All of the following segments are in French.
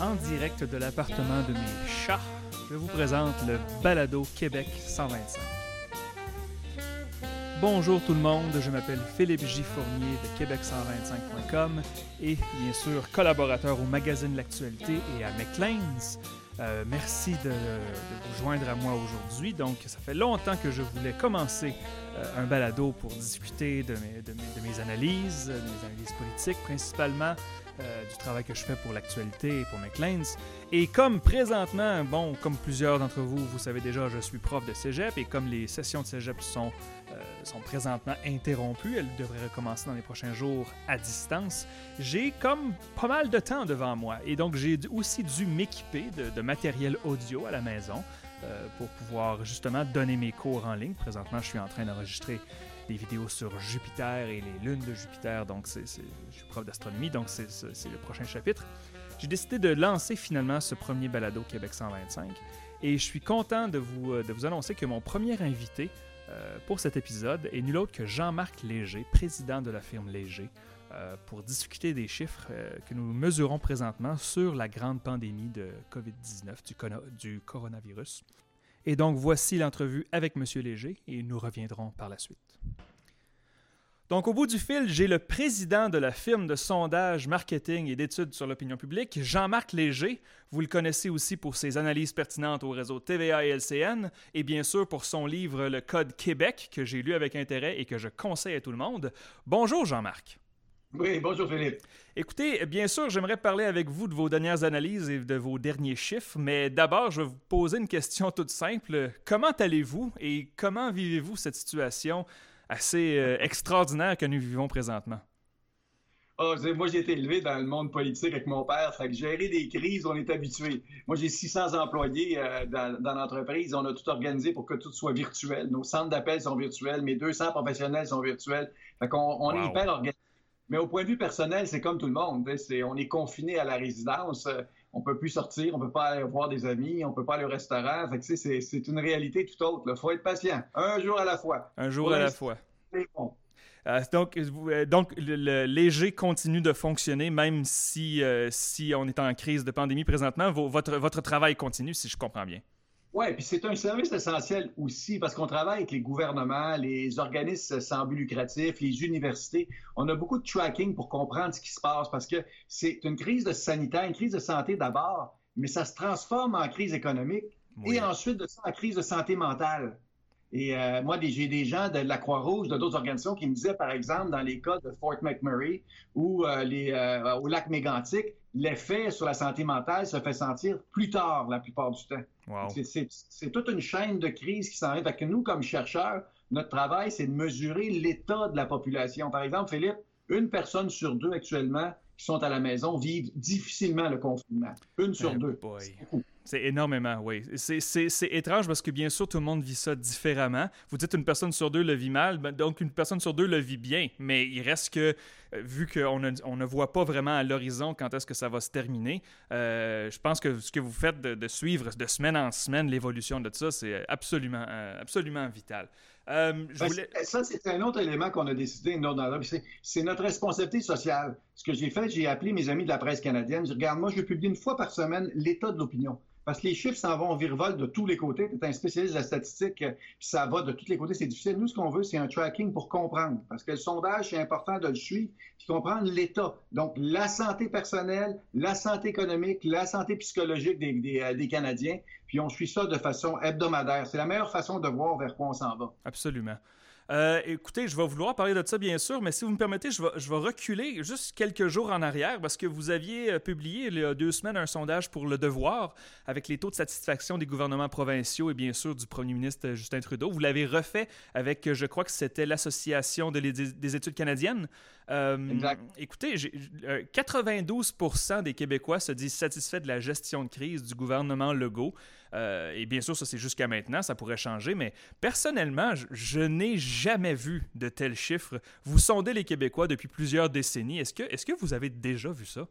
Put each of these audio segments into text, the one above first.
En direct de l'appartement de mes chats, je vous présente le Balado Québec 125. Bonjour tout le monde, je m'appelle Philippe J. Fournier de Québec125.com et bien sûr collaborateur au magazine L'Actualité et à McLean's. Euh, merci de, vous joindre à moi aujourd'hui. Donc, ça fait longtemps que je voulais commencer euh, un balado pour discuter de mes, analyses, mes analyses politiques principalement, euh, du travail que je fais pour l'actualité et pour McLean's. Et comme présentement, bon, comme plusieurs d'entre vous, vous savez déjà, je suis prof de cégep et comme les sessions de cégep sont, euh, sont présentement interrompues, elles devraient recommencer dans les prochains jours à distance, j'ai comme pas mal de temps devant moi. Et donc, j'ai aussi dû m'équiper de, de, matériel audio à la maison euh, pour pouvoir justement donner mes cours en ligne. Présentement, je suis en train d'enregistrer des vidéos sur Jupiter et les lunes de Jupiter. Donc, c'est, je suis prof d'astronomie, donc c'est, le prochain chapitre. J'ai décidé de lancer finalement ce premier balado Québec 125 et je suis content de vous, de vous annoncer que mon premier invité euh, pour cet épisode est nul autre que Jean-Marc Léger, président de la firme Léger, euh, pour discuter des chiffres euh, que nous mesurons présentement sur la grande pandémie de COVID-19, du, du coronavirus. Et donc voici l'entrevue avec M. Léger et nous reviendrons par la suite. Donc, au bout du fil, j'ai le président de la firme de sondage, marketing et d'études sur l'opinion publique, Jean-Marc Léger. Vous le connaissez aussi pour ses analyses pertinentes au réseau TVA et LCN, et bien sûr pour son livre Le Code Québec, que j'ai lu avec intérêt et que je conseille à tout le monde. Bonjour, Jean-Marc. Oui, bonjour Philippe. Écoutez, bien sûr, j'aimerais parler avec vous de vos dernières analyses et de vos derniers chiffres, mais d'abord, je vais vous poser une question toute simple. Comment allez-vous et comment vivez-vous cette situation assez euh, extraordinaire que nous vivons présentement? Oh, moi, j'ai été élevé dans le monde politique avec mon père. Fait que gérer des crises, on est habitué. Moi, j'ai 600 employés euh, dans, dans l'entreprise. On a tout organisé pour que tout soit virtuel. Nos centres d'appel sont virtuels. Mes 200 professionnels sont virtuels. Fait qu'on on wow. est hyper organisé. Mais au point de vue personnel, c'est comme tout le monde. On est confiné à la résidence. On peut plus sortir, on peut pas aller voir des amis, on peut pas aller au restaurant. C'est, une réalité tout autre. Il faut être patient. Un jour à la fois. Un jour Pour à la fois. Bon. Euh, donc, donc le, le, léger continue de fonctionner même si, euh, si on est en crise de pandémie présentement. Votre, votre travail continue, si je comprends bien. Oui, puis c'est un service essentiel aussi parce qu'on travaille avec les gouvernements, les organismes sans but lucratif, les universités. On a beaucoup de tracking pour comprendre ce qui se passe parce que c'est une crise de sanitaire, une crise de santé d'abord, mais ça se transforme en crise économique oui. et ensuite de ça en crise de santé mentale. Et euh, moi, j'ai des gens de la Croix-Rouge, de d'autres organisations qui me disaient, par exemple, dans les cas de Fort McMurray ou euh, les, euh, au lac Mégantic, l'effet sur la santé mentale se fait sentir plus tard la plupart du temps. Wow. C'est toute une chaîne de crise qui s'en vient. que nous, comme chercheurs, notre travail, c'est de mesurer l'état de la population. Par exemple, Philippe, une personne sur deux actuellement qui sont à la maison vivent difficilement le confinement. Une sur oh deux. C'est énormément, oui. C'est étrange parce que bien sûr, tout le monde vit ça différemment. Vous dites une personne sur deux le vit mal, ben, donc une personne sur deux le vit bien. Mais il reste que, vu qu'on ne, on ne voit pas vraiment à l'horizon quand est-ce que ça va se terminer, euh, je pense que ce que vous faites de, de suivre de semaine en semaine l'évolution de ça, c'est absolument, euh, absolument vital. Euh, ben, voulais... Ça, c'est un autre élément qu'on a décidé. C'est notre responsabilité sociale. Ce que j'ai fait, j'ai appelé mes amis de la presse canadienne. Je dis, regarde, moi, je publie une fois par semaine l'état de l'opinion. Parce que les chiffres s'en vont en virevole de tous les côtés. Tu es un spécialiste de la statistique, puis ça va de tous les côtés. C'est difficile. Nous, ce qu'on veut, c'est un tracking pour comprendre. Parce que le sondage, c'est important de le suivre, puis comprendre l'état. Donc, la santé personnelle, la santé économique, la santé psychologique des, des, des Canadiens. Puis on suit ça de façon hebdomadaire. C'est la meilleure façon de voir vers quoi on s'en va. Absolument. Euh, écoutez, je vais vouloir parler de ça, bien sûr, mais si vous me permettez, je vais, je vais, reculer juste quelques jours en arrière parce que vous aviez publié il y a deux semaines un sondage pour Le Devoir avec les taux de satisfaction des gouvernements provinciaux et bien sûr du premier ministre Justin Trudeau. Vous l'avez refait avec, je crois que c'était l'Association de des études canadiennes. Euh, exact. Écoutez, 92 des Québécois se disent satisfaits de la gestion de crise du gouvernement Legault. Euh, et bien sûr, ça c'est jusqu'à maintenant, ça pourrait changer, mais personnellement, je, n'ai jamais vu de tels chiffres. Vous sondez les Québécois depuis plusieurs décennies. Est-ce que, vous avez déjà vu ça?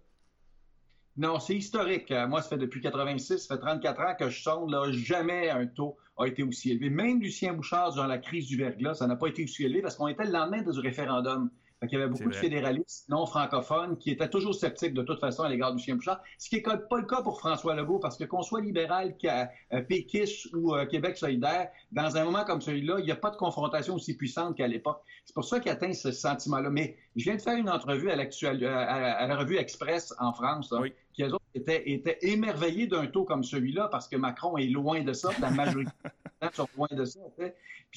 Non, c'est historique. Moi, ça fait depuis 86, ça fait 34 ans que je sonde. Là, jamais un taux a été aussi élevé. Même Lucien Bouchard, durant la crise du verglas, ça n'a pas été aussi élevé parce qu'on était le lendemain du référendum. Il y avait beaucoup de fédéralistes non francophones qui étaient toujours sceptiques de toute façon à l'égard du chien Bouchard, ce qui n'est pas le cas pour François Legault, parce que qu'on soit libéral, euh, péquiste ou euh, Québec solidaire, dans un moment comme celui-là, il n'y a pas de confrontation aussi puissante qu'à l'époque. C'est pour ça qu'il atteint ce sentiment-là. Mais je viens de faire une entrevue à, à, la revue Express en France, qui eux autres étaient, étaient émerveillés d'un taux comme celui-là, parce que Macron est loin de ça, la majorité sont loin de ça. Puis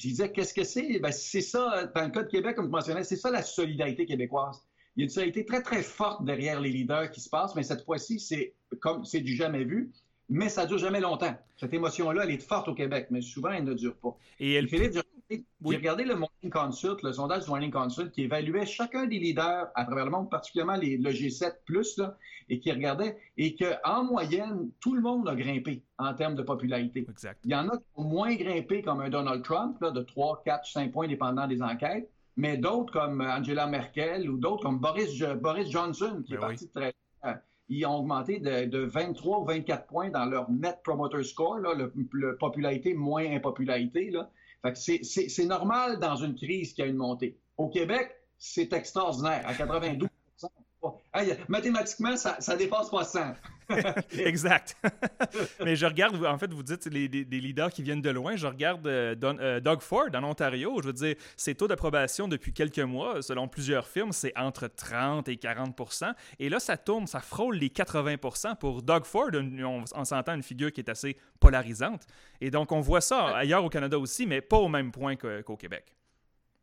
il disait, qu'est-ce que c'est? Ben, c'est ça, dans le cas de Québec, comme tu mentionnais, c'est ça la solidarité québécoise. Il y a une solidarité très, très forte derrière les leaders qui se passent, mais cette fois-ci, c'est comme c'est du jamais vu, mais ça dure jamais longtemps. Cette émotion-là, elle est forte au Québec, mais souvent, elle ne dure pas. Et elle... Philippe, j'ai regardé le Morning Consult, le sondage du Morning Consult, qui évaluait chacun des leaders à travers le monde, particulièrement les, le G7+, là, et qui regardait, et qu'en moyenne, tout le monde a grimpé en termes de popularité. Il y en a qui ont moins grimpé, comme un Donald Trump, là, de 3, 4, 5 points, dépendant des enquêtes, mais d'autres comme Angela Merkel ou d'autres comme Boris, Boris Johnson, qui est ben parti très ils ont augmenté de, 23 ou 24 points dans leur Net Promoter Score, là, le, popularité moins impopularité. Là. c'est normal dans une crise qu'il y a une montée. Au Québec, c'est extraordinaire. À 92 mathématiquement, ça, ça dépasse pas 100. exact. Mais je regarde, en fait, vous dites les, des leaders qui viennent de loin. Je regarde euh, euh, Doug Ford en Ontario. Je veux dire, ses taux d'approbation depuis quelques mois, selon plusieurs firmes, c'est entre 30 et 40% Et là, ça tourne, ça frôle les 80% Pour Doug Ford, on, s'entend une figure qui est assez polarisante. Et donc, on voit ça ailleurs au Canada aussi, mais pas au même point qu'au Québec.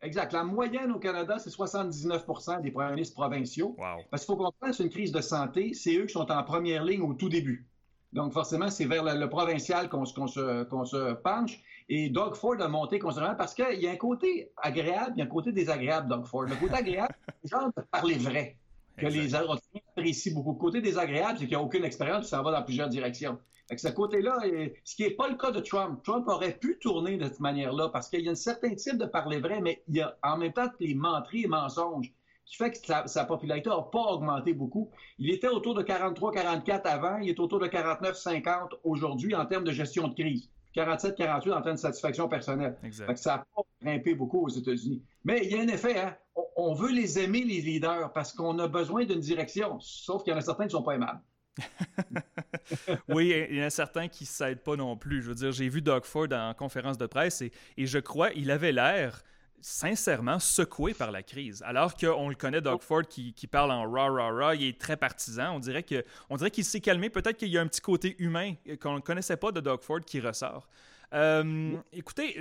Exact. La moyenne au Canada, c'est 79% des premiers ministres provinciaux. Parce qu'il faut comprendre, c'est une crise de santé. C'est eux qui sont en première ligne au tout début. Donc, forcément, c'est vers le, provincial qu'on se, se, penche. Et Doug Ford a monté considérablement parce qu'il y a un côté agréable, il y a un côté désagréable, Doug Ford. Le côté agréable, c'est genre de parler vrai, que les Européens apprécient beaucoup. Le côté désagréable, c'est qu'il n'y a aucune expérience, ça va dans plusieurs directions. Fait ce côté-là, ce qui n'est pas le cas de Trump. Trump aurait pu tourner de cette manière-là parce qu'il y a un certain type de parler vrai, mais il y a en même temps les menteries et mensonges qui fait que sa, popularité n'a pas augmenté beaucoup. Il était autour de 43-44 avant, il est autour de 49-50 aujourd'hui en termes de gestion de crise. 47-48 en termes de satisfaction personnelle. Que ça n'a pas grimpé beaucoup aux États-Unis. Mais il y a un effet, hein? on veut les aimer, les leaders, parce qu'on a besoin d'une direction, sauf qu'il y en a certains qui ne sont pas aimables. oui, il y en a certains qui ne s'aident pas non plus. Je veux dire, j'ai vu Doug Ford en conférence de presse et, je crois il avait l'air sincèrement secoué par la crise. Alors qu'on le connaît, Doug Ford, qui, parle en rah, rah, rah, il est très partisan. On dirait qu'il s'est calmé. Peut-être qu'il y a un petit côté humain qu'on ne connaissait pas de Doug Ford qui ressort. Euh, écoutez,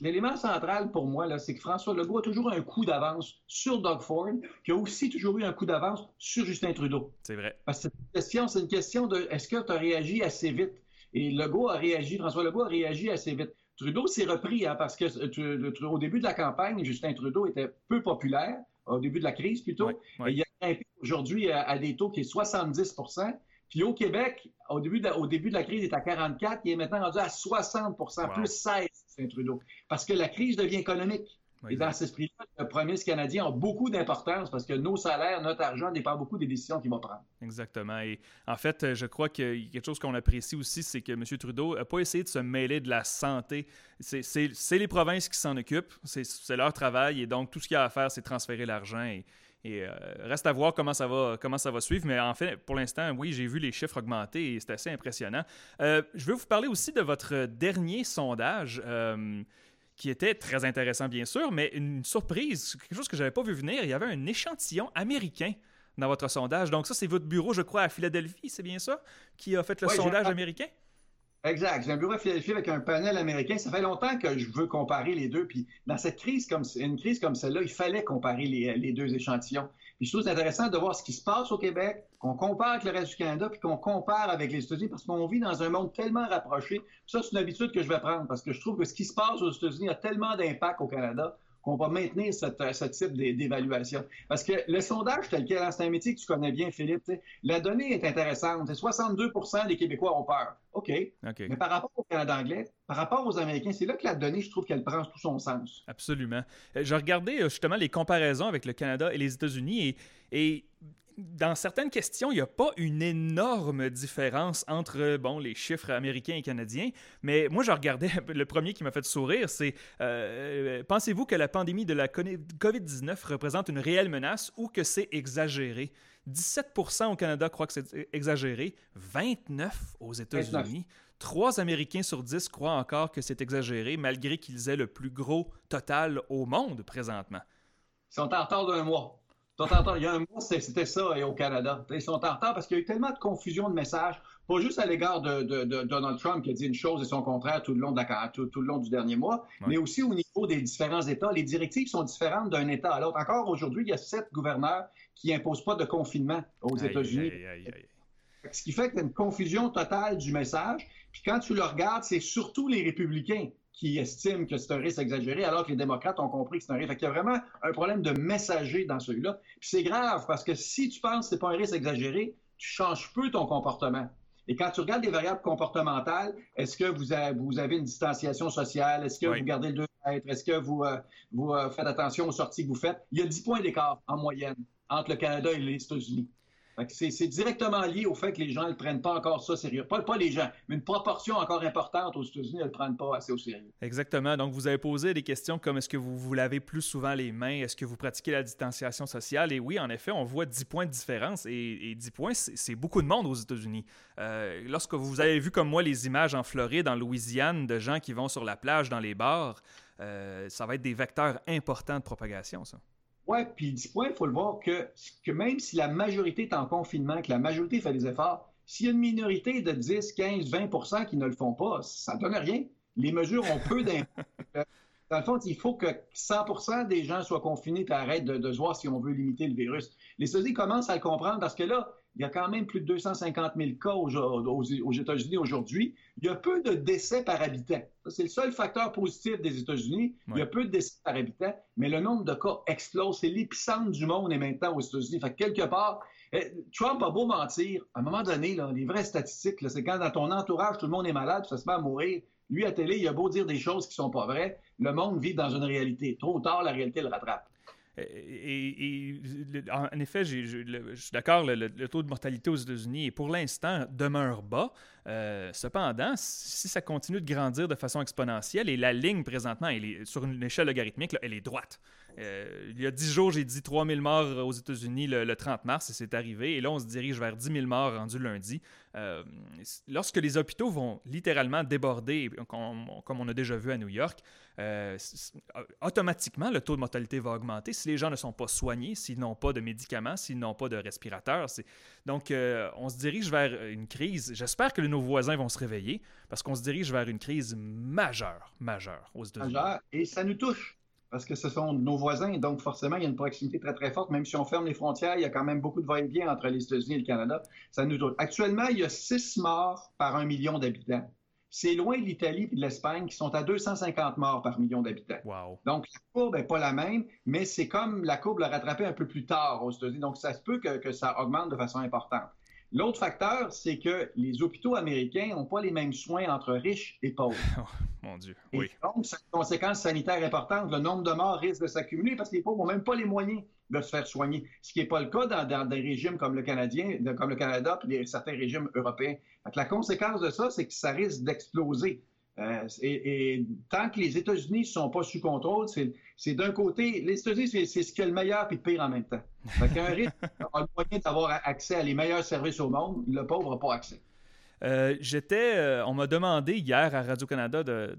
l'élément central pour moi, c'est que François Legault a toujours un coup d'avance sur Doug Ford, qui a aussi toujours eu un coup d'avance sur Justin Trudeau. C'est vrai. Parce que c'est une question de est-ce que tu as réagi assez vite? Et Legault a réagi, François Legault a réagi assez vite. Trudeau s'est repris, hein, parce que euh, au début de la campagne, Justin Trudeau était peu populaire, au début de la crise plutôt. Et il a aujourd'hui à, à, des taux qui est 70% puis au Québec, au début, de, au début de la crise, il est à 44, il est maintenant rendu à 60% plus 16, Saint Trudeau. Parce que la crise devient économique. Et dans cet esprit-là, le premier canadien a beaucoup d'importance parce que nos salaires, notre argent dépend beaucoup des décisions qu'il va prendre. Exactement. Et en fait, je crois que quelque chose qu'on apprécie aussi, c'est que M. Trudeau n'a pas essayé de se mêler de la santé. C'est les provinces qui s'en occupent, c'est leur travail et donc tout ce qu'il y a à faire, c'est transférer l'argent. Et, et euh, reste à voir comment ça, va, comment ça va suivre. Mais en fait, pour l'instant, oui, j'ai vu les chiffres augmenter et c'est assez impressionnant. Euh, je veux vous parler aussi de votre dernier sondage. Euh, qui était très intéressant, bien sûr, mais une surprise, quelque chose que je n'avais pas vu venir. Il y avait un échantillon américain dans votre sondage. Donc, ça, c'est votre bureau, je crois, à Philadelphie, c'est bien ça, qui a fait le sondage américain? Exact. J'ai un bureau à Philadelphie avec un panel américain. Ça fait longtemps que je veux comparer les deux. Puis dans cette crise comme une crise comme celle-là, il fallait comparer les, deux échantillons. Puis je trouve intéressant de voir ce qui se passe au Québec, qu'on compare avec le reste du Canada, puis qu'on compare avec les États-Unis, parce qu'on vit dans un monde tellement rapproché. Ça, c'est une habitude que je vais prendre, parce que je trouve que ce qui se passe aux États-Unis a tellement d'impact au Canada qu'on va maintenir ce type d'évaluation. Parce que le sondage tel quel, hein, c'est un métier que tu connais bien, Philippe, la donnée est intéressante. 62% des Québécois ont peur. OK. Mais par rapport au Canada anglais, par rapport aux Américains, c'est là que la donnée, je trouve qu'elle prend tout son sens. Absolument. Euh, je regardais euh, justement les comparaisons avec le Canada et les États-Unis et, et dans certaines questions, il n'y a pas une énorme différence entre bon, les chiffres américains et canadiens, mais moi, je regardais, le premier qui m'a fait sourire, c'est euh, pensez-vous que la pandémie de la COVID-19 représente une réelle menace ou que c'est exagéré? 17% au Canada croient que c'est exagéré, 29 aux États-Unis. Trois Américains sur 10 croient encore que c'est exagéré, malgré qu'ils aient le plus gros total au monde présentement. Ils sont en retard d'un mois. Il y a un mois, c'était ça au Canada. Ils sont en retard parce qu'il y a eu tellement de confusion de messages, pas juste à l'égard de, Donald Trump qui a dit une chose et son contraire tout le long, tout, le long du dernier mois, mais aussi au niveau des différents États. Les directives sont différentes d'un État à l'autre. Encore aujourd'hui, il y a sept gouverneurs qui n'imposent pas de confinement aux États-Unis. Ce qui fait qu'il y a une confusion totale du message. Puis quand tu le regardes, c'est surtout les républicains qui estiment que c'est un risque exagéré, alors que les démocrates ont compris que c'est un risque. il y a vraiment un problème de messager dans celui-là. Puis c'est grave parce que si tu penses que c'est pas un risque exagéré, tu changes peu ton comportement. Et quand tu regardes les variables comportementales, est-ce que vous avez, une distanciation sociale? Est-ce que vous gardez le 2 mètres? Est-ce que vous, euh, euh, faites attention aux sorties que vous faites? Il y a 10 points d'écart en moyenne entre le Canada et les États-Unis. C'est directement lié au fait que les gens ne prennent pas encore ça sérieux. Pas, les gens, mais une proportion encore importante aux États-Unis ne le prennent pas assez au sérieux. Exactement. Donc, vous avez posé des questions comme est-ce que vous vous lavez plus souvent les mains? Est-ce que vous pratiquez la distanciation sociale? Et oui, en effet, on voit 10 points de différence. Et, 10 points, c'est beaucoup de monde aux États-Unis. Euh, lorsque vous avez vu comme moi les images en Floride, en Louisiane, de gens qui vont sur la plage, dans les bars, euh, ça va être des vecteurs importants de propagation, ça. Oui, puis 10 points, il faut le voir que, que même si la majorité est en confinement, que la majorité fait des efforts, s'il y a une minorité de 10, 15, 20% qui ne le font pas, ça ne donne rien. Les mesures ont peu d'impact. Dans le fond, il faut que 100% des gens soient confinés et arrêtent de, de, voir si on veut limiter le virus. Les États-Unis commencent à le comprendre parce que là, il y a quand même plus de 250 000 cas aux, États-Unis aujourd'hui. Il y a peu de décès par habitant. C'est le seul facteur positif des États-Unis. Il y a peu de décès par habitant, mais le nombre de cas explose. C'est l'épicentre du monde est maintenant aux États-Unis. Fait quelque part, eh, Trump a beau mentir, à un moment donné, les vraies statistiques, c'est quand dans ton entourage, tout le monde est malade, ça se met à mourir. Lui, à télé, il a beau dire des choses qui sont pas vraies. Le monde vit dans une réalité. Trop tard, la réalité le rattrape. Et, en effet, je suis d'accord, le, taux de mortalité aux États-Unis, pour l'instant, demeure bas. Euh, cependant, si ça continue de grandir de façon exponentielle, et la ligne présentement, est, sur une échelle logarithmique, elle est droite. Euh, il y a 10 jours, j'ai dit 3000 morts aux États-Unis le, 30 mars et c'est arrivé. Et là, on se dirige vers 10 000 morts rendus lundi. Euh, lorsque les hôpitaux vont littéralement déborder, comme, on a déjà vu à New York, automatiquement, le taux de mortalité va augmenter si les gens ne sont pas soignés, s'ils n'ont pas de médicaments, s'ils n'ont pas de respirateurs. Donc, on se dirige vers une crise. J'espère que nos voisins vont se réveiller parce qu'on se dirige vers une crise majeure, majeure aux États-Unis. Et ça nous touche parce que ce sont nos voisins, donc forcément, il y a une proximité très, très forte. Même si on ferme les frontières, il y a quand même beaucoup de va-et-vient entre les États-Unis et le Canada. Ça nous Actuellement, il y a six morts par un million d'habitants. C'est loin de l'Italie et de l'Espagne qui sont à 250 morts par million d'habitants. Donc, la courbe n'est pas la même, mais c'est comme la courbe l'a rattrapé un peu plus tard aux États-Unis. Donc, ça se peut que ça augmente de façon importante. L'autre facteur, c'est que les hôpitaux américains n'ont pas les mêmes soins entre riches et pauvres. Oh, mon Dieu, oui. donc, a une conséquence sanitaire importante. Le nombre de morts risque de s'accumuler parce que les pauvres n'ont même pas les moyens de se faire soigner, ce qui n'est pas le cas dans, des régimes comme le Canadien, comme le Canada, puis certains régimes européens. la conséquence de ça, c'est que ça risque d'exploser. Euh, et, tant que les États-Unis ne sont pas sous contrôle, c'est d'un côté, les États-Unis, c'est ce qui est le meilleur et le pire en même temps. Fait qu'un riche a le moyen d'avoir accès à les meilleurs services au monde, le pauvre n'a pas accès. Euh, j'étais, euh, on m'a demandé hier à Radio-Canada de,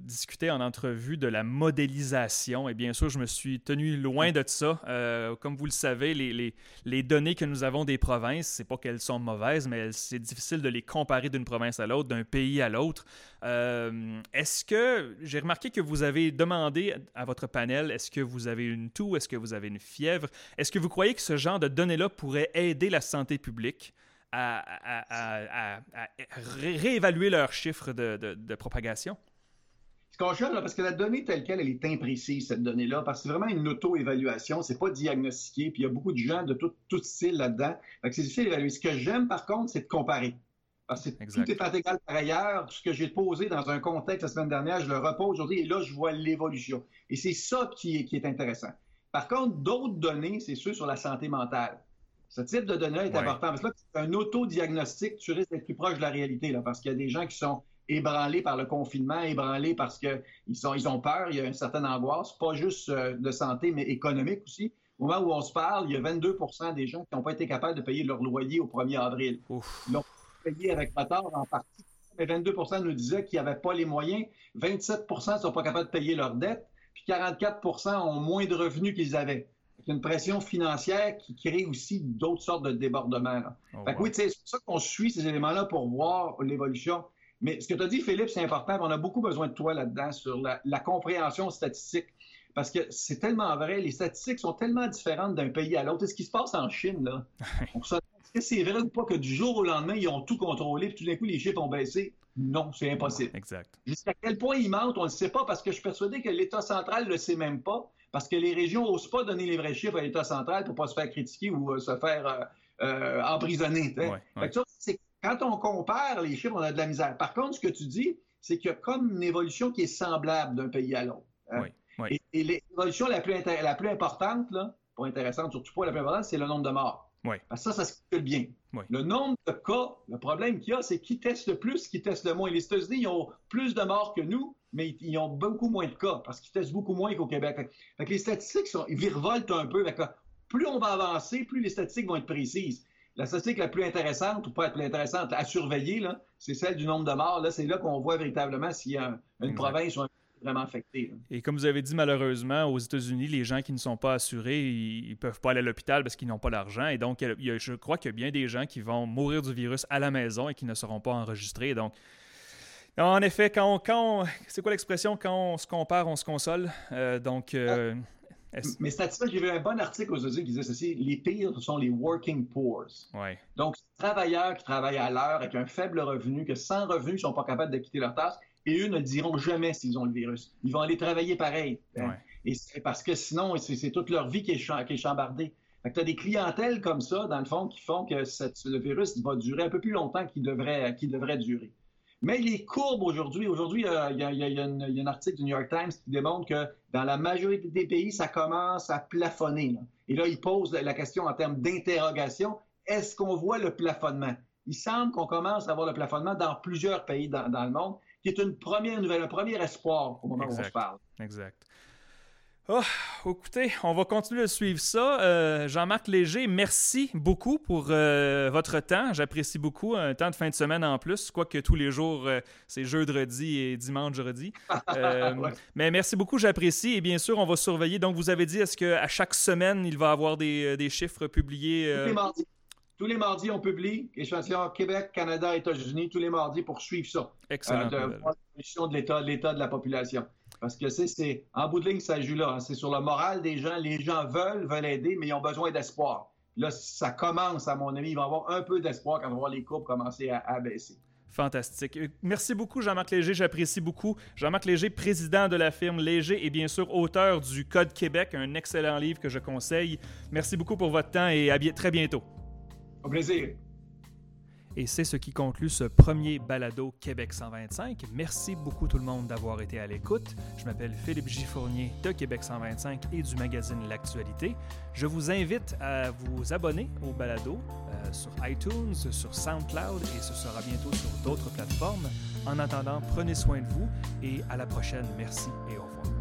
discuter en entrevue de la modélisation. Et bien sûr, je me suis tenu loin de ça. Euh, comme vous le savez, les, les, données que nous avons des provinces, c'est pas qu'elles sont mauvaises, mais c'est difficile de les comparer d'une province à l'autre, d'un pays à l'autre. est-ce que, j'ai remarqué que vous avez demandé à votre panel, est-ce que vous avez une toux, est-ce que vous avez une fièvre? Est-ce que vous croyez que ce genre de données-là pourrait aider la santé publique? À, réévaluer leurs chiffres de, propagation? Ce qu'on cherche, parce que la donnée telle qu'elle, elle est imprécise, cette donnée-là, parce que c'est vraiment une auto-évaluation, c'est pas diagnostiqué, puis il y a beaucoup de gens de tout, tout style là-dedans. c'est difficile d'évaluer. Ce que j'aime, par contre, c'est de comparer. Parce que tout est égal par ailleurs. Ce que j'ai posé dans un contexte la semaine dernière, je le repose aujourd'hui, et là, je vois l'évolution. Et c'est ça qui est, qui est intéressant. Par contre, d'autres données, c'est ceux sur la santé mentale. Ce type de données est important. Parce que là, c'est un autodiagnostic, tu risques d'être plus proche de la réalité, là, parce qu'il y a des gens qui sont ébranlés par le confinement, ébranlés parce qu'ils ils ont peur, il y a une certaine angoisse, pas juste euh, de santé, mais économique aussi. Au moment où on se parle, il y a 22% des gens qui n'ont pas été capables de payer leur loyer au 1er avril. Ils l'ont payé avec retard en partie, mais 22 nous disaient qu'ils n'avaient pas les moyens. 27% ne sont pas capables de payer leurs dettes, puis 44% ont moins de revenus qu'ils avaient. Une pression financière qui crée aussi d'autres sortes de débordements. Oh, oui, c'est pour ça qu'on suit ces éléments-là pour voir l'évolution. Mais ce que tu as dit, Philippe, c'est important. On a beaucoup besoin de toi là-dedans sur la, compréhension statistique. Parce que c'est tellement vrai, les statistiques sont tellement différentes d'un pays à l'autre. Ce qui se passe en Chine, là, est-ce que c'est vrai ou pas que du jour au lendemain, ils ont tout contrôlé, puis tout d'un coup, les chiffres ont baissé? Non, c'est impossible. Exact. Jusqu'à quel point ils mentent, on ne le sait pas, parce que je suis persuadé que l'État central ne le sait même pas, parce que les régions n'osent pas donner les vrais chiffres à l'État central pour ne pas se faire critiquer ou euh, se faire euh, euh, emprisonner. quand on compare les chiffres, on a de la misère. Par contre, ce que tu dis, c'est qu'il y a comme une évolution qui est semblable d'un pays à l'autre. Hein. Et, l'évolution la plus, la plus importante, là, pas intéressante, surtout pas la plus importante, c'est le nombre de morts. Parce que ça, ça se calcule bien. Le nombre de cas, le problème qu'il y a, c'est qui teste le plus, qui teste le moins. Les États-Unis, ils ont plus de morts que nous, mais ils ont beaucoup moins de cas parce qu'ils testent beaucoup moins qu'au Québec. Fait que les statistiques, sont, ils virevoltent un peu. plus on va avancer, plus les statistiques vont être précises. La statistique la plus intéressante, ou pas la plus intéressante, à surveiller, c'est celle du nombre de morts. Là, c'est là qu'on voit véritablement s'il y a une province ou un vraiment affecté. Et comme vous avez dit, malheureusement, aux États-Unis, les gens qui ne sont pas assurés, ils ne peuvent pas aller à l'hôpital parce qu'ils n'ont pas d'argent. Et donc, je crois qu'il y a bien des gens qui vont mourir du virus à la maison et qui ne seront pas enregistrés. Donc, en effet, quand quand c'est quoi l'expression? Quand on se compare, on se console. Euh, donc, euh, mais statistiquement, j'ai vu un bon article aux qui disait ceci les pires sont les working poors. Ouais. Donc, travailleurs qui travaillent à l'heure avec un faible revenu, que sans revenu, ils ne sont pas capables de quitter leur tâche et eux ne diront jamais s'ils ont le virus. Ils vont aller travailler pareil. Hein. Et c'est parce que sinon, c'est toute leur vie qui est, qui est chambardée. tu as des clientèles comme ça, dans le fond, qui font que le virus va durer un peu plus longtemps qu'il devrait, devrait durer. Mais les courbes aujourd'hui, aujourd'hui, il y, a un article du New York Times qui démontre que dans la majorité des pays, ça commence à plafonner. Et là, il pose la question en termes d'interrogation. Est-ce qu'on voit le plafonnement? Il semble qu'on commence à voir le plafonnement dans plusieurs pays dans le monde qui est une première nouvelle, un premier espoir au moment où on se parle. Exact. Oh, écoutez, on va continuer de suivre ça. Euh, Jean-Marc Léger, merci beaucoup pour euh, votre temps. J'apprécie beaucoup un temps de fin de semaine en plus, quoique tous les jours, euh, c'est jeudi et dimanche, jeudi. Mais merci beaucoup, j'apprécie. Et bien sûr, on va surveiller. Donc, vous avez dit, est-ce qu'à chaque semaine, il va y avoir des, des chiffres publiés? Tous les mardis. Tous les mardis, on publie échantillon Québec, Canada, États-Unis, tous les mardis pour suivre ça. Excellent. Euh, de l'évolution de l'état, l'état de la population. Parce que c'est, c'est en bout de ligne, ça joue là. Hein. C'est sur le moral des gens. Les gens veulent, veulent aider, mais ils ont besoin d'espoir. Là, ça commence, à mon avis. Ils vont avoir un peu d'espoir quand on va voir les courbes commencer à, baisser. Fantastique. Euh, merci beaucoup, Jean-Marc Léger. J'apprécie beaucoup. Jean-Marc Léger, président de la firme Léger et bien sûr auteur du Code Québec, un excellent livre que je conseille. Merci beaucoup pour votre temps et à très bientôt. Au plaisir. Et c'est ce qui conclut ce premier balado Québec 125. Merci beaucoup tout le monde d'avoir été à l'écoute. Je m'appelle Philippe Giffournier de Québec 125 et du magazine L'Actualité. Je vous invite à vous abonner au balado euh, sur iTunes, sur SoundCloud et ce sera bientôt sur d'autres plateformes. En attendant, prenez soin de vous et à la prochaine. Merci et au revoir.